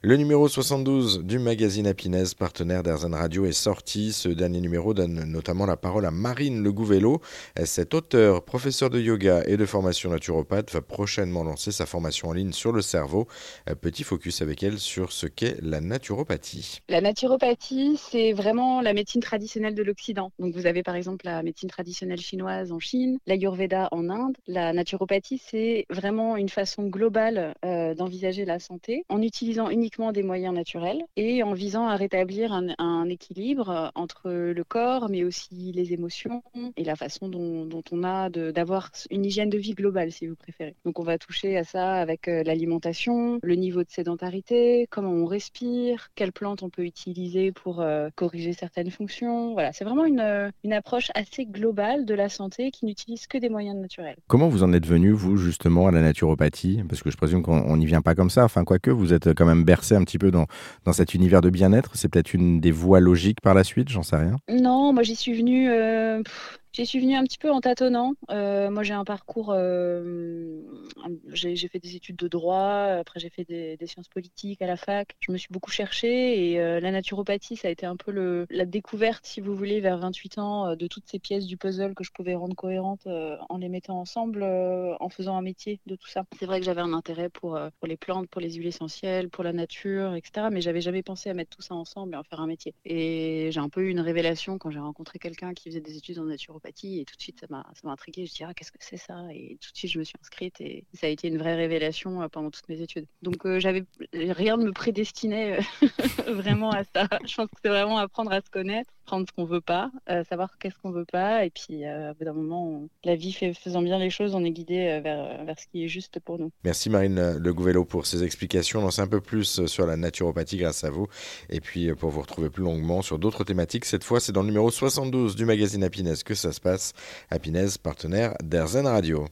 Le numéro 72 du magazine Happiness, partenaire d'Airzen Radio, est sorti. Ce dernier numéro donne notamment la parole à Marine Le Gouvello. Cet auteur, professeur de yoga et de formation naturopathe, va prochainement lancer sa formation en ligne sur le cerveau. Petit focus avec elle sur ce qu'est la naturopathie. La naturopathie, c'est vraiment la médecine traditionnelle de l'Occident. Donc vous avez par exemple la médecine traditionnelle chinoise en Chine, l'Ayurveda en Inde. La naturopathie, c'est vraiment une façon globale euh, d'envisager la santé en utilisant uniquement des moyens naturels et en visant à rétablir un, équilibre entre le corps, mais aussi les émotions et la façon dont, on a d'avoir une hygiène de vie globale, si vous préférez. Donc on va toucher à ça avec euh, l'alimentation, le niveau de sédentarité, comment on respire, quelles plantes on peut utiliser pour euh, corriger certaines fonctions. Voilà, c'est vraiment une, euh, une approche assez globale de la santé qui n'utilise que des moyens naturels. Comment vous en êtes venu, vous, justement, à la naturopathie? Parce que je présume qu'on n'y vient pas comme ça. Enfin, quoique, vous êtes quand même un petit peu dans, dans cet univers de bien-être? C'est peut-être une des voies logiques par la suite, j'en sais rien. Non, moi j'y suis venue. Euh, J'y suis venue un petit peu en tâtonnant. Euh, moi, j'ai un parcours. Euh, j'ai fait des études de droit. Après, j'ai fait des, sciences politiques à la fac. Je me suis beaucoup cherchée et euh, la naturopathie, ça a été un peu la découverte, si vous voulez, vers 28 ans, de toutes ces pièces du puzzle que je pouvais rendre cohérentes en les mettant ensemble, en faisant un métier de tout ça. C'est vrai que j'avais un intérêt pour, pour les plantes, pour les huiles essentielles, pour la nature, etc. Mais j'avais jamais pensé à mettre tout ça ensemble et en faire un métier. Et j'ai un peu eu une révélation quand j'ai rencontré quelqu'un qui faisait des études en naturopathie et tout de suite ça m'a intrigué je me suis dit ah, qu'est-ce que c'est ça? Et tout de suite je me suis inscrite et ça a été une vraie révélation euh, pendant toutes mes études. Donc euh, j'avais rien ne me prédestinait euh, vraiment à ça. Je pense que c'est vraiment apprendre à se connaître prendre ce qu'on veut pas savoir qu'est-ce qu'on veut pas et puis à bout d'un moment la vie faisant bien les choses on est guidé vers, vers ce qui est juste pour nous merci Marine Le Gouvello pour ces explications on sait un peu plus sur la naturopathie grâce à vous et puis pour vous retrouver plus longuement sur d'autres thématiques cette fois c'est dans le numéro 72 du magazine Happiness que ça se passe. Happiness, partenaire d'Airzen Radio.